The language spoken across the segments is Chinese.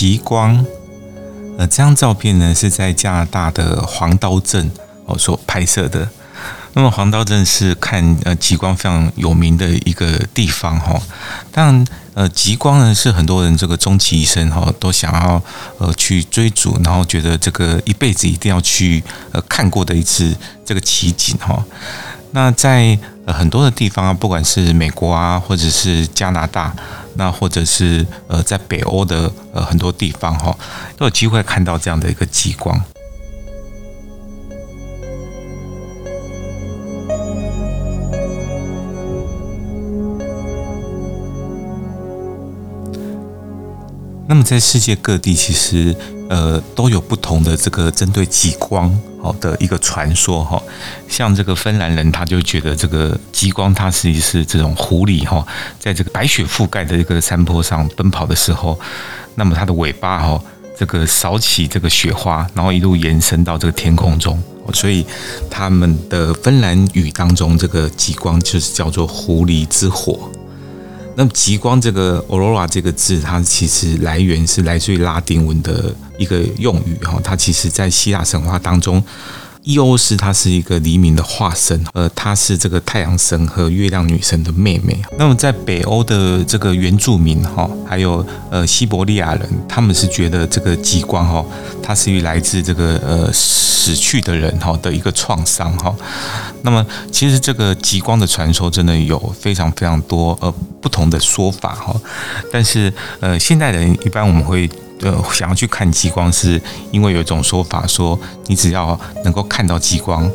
极光，呃，这张照片呢是在加拿大的黄刀镇哦所拍摄的。那么黄刀镇是看呃极光非常有名的一个地方哈。当然呃极光呢是很多人这个终其一生哈都想要呃去追逐，然后觉得这个一辈子一定要去呃看过的一次这个奇景哈。那在呃很多的地方啊，不管是美国啊，或者是加拿大，那或者是呃在北欧的呃很多地方哈，都有机会看到这样的一个极光。那么在世界各地，其实呃都有不同的这个针对极光好的一个传说哈。像这个芬兰人，他就觉得这个极光它实际是这种狐狸哈，在这个白雪覆盖的这个山坡上奔跑的时候，那么它的尾巴哈，这个扫起这个雪花，然后一路延伸到这个天空中，所以他们的芬兰语当中，这个极光就是叫做狐狸之火。那么极光这个 aurora 这个字，它其实来源是来自于拉丁文的一个用语哈，它其实在希腊神话当中。伊欧斯她是一个黎明的化身，呃，她是这个太阳神和月亮女神的妹妹。那么在北欧的这个原住民哈，还有呃西伯利亚人，他们是觉得这个极光哈，它是于来自这个呃死去的人哈的一个创伤哈。那么其实这个极光的传说真的有非常非常多呃不同的说法哈，但是呃现代人一般我们会。呃，想要去看极光，是因为有一种说法说，你只要能够看到极光，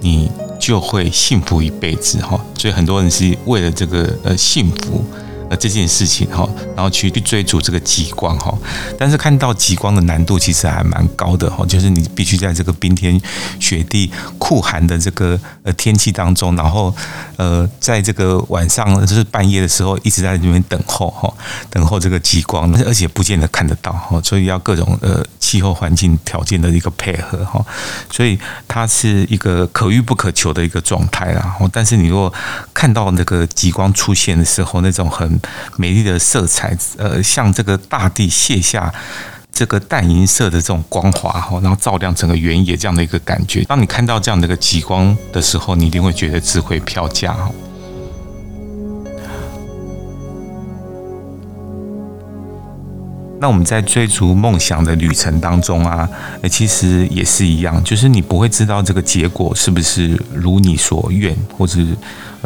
你就会幸福一辈子哈。所以很多人是为了这个呃幸福。呃，这件事情哈，然后去去追逐这个极光哈，但是看到极光的难度其实还蛮高的哈，就是你必须在这个冰天雪地、酷寒的这个呃天气当中，然后呃，在这个晚上就是半夜的时候，一直在这边等候哈，等候这个极光，而且不见得看得到哈，所以要各种呃气候环境条件的一个配合哈，所以它是一个可遇不可求的一个状态啦。但是你如果看到那个极光出现的时候，那种很美丽的色彩，呃，像这个大地卸下这个淡银色的这种光华哈，然后照亮整个原野这样的一个感觉。当你看到这样的一个极光的时候，你一定会觉得值回票价那我们在追逐梦想的旅程当中啊，其实也是一样，就是你不会知道这个结果是不是如你所愿，或者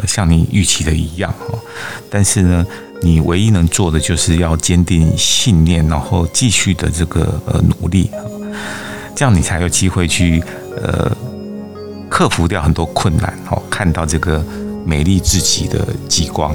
像你预期的一样哈。但是呢，你唯一能做的就是要坚定信念，然后继续的这个呃努力，这样你才有机会去呃克服掉很多困难，哦，看到这个美丽至极的极光。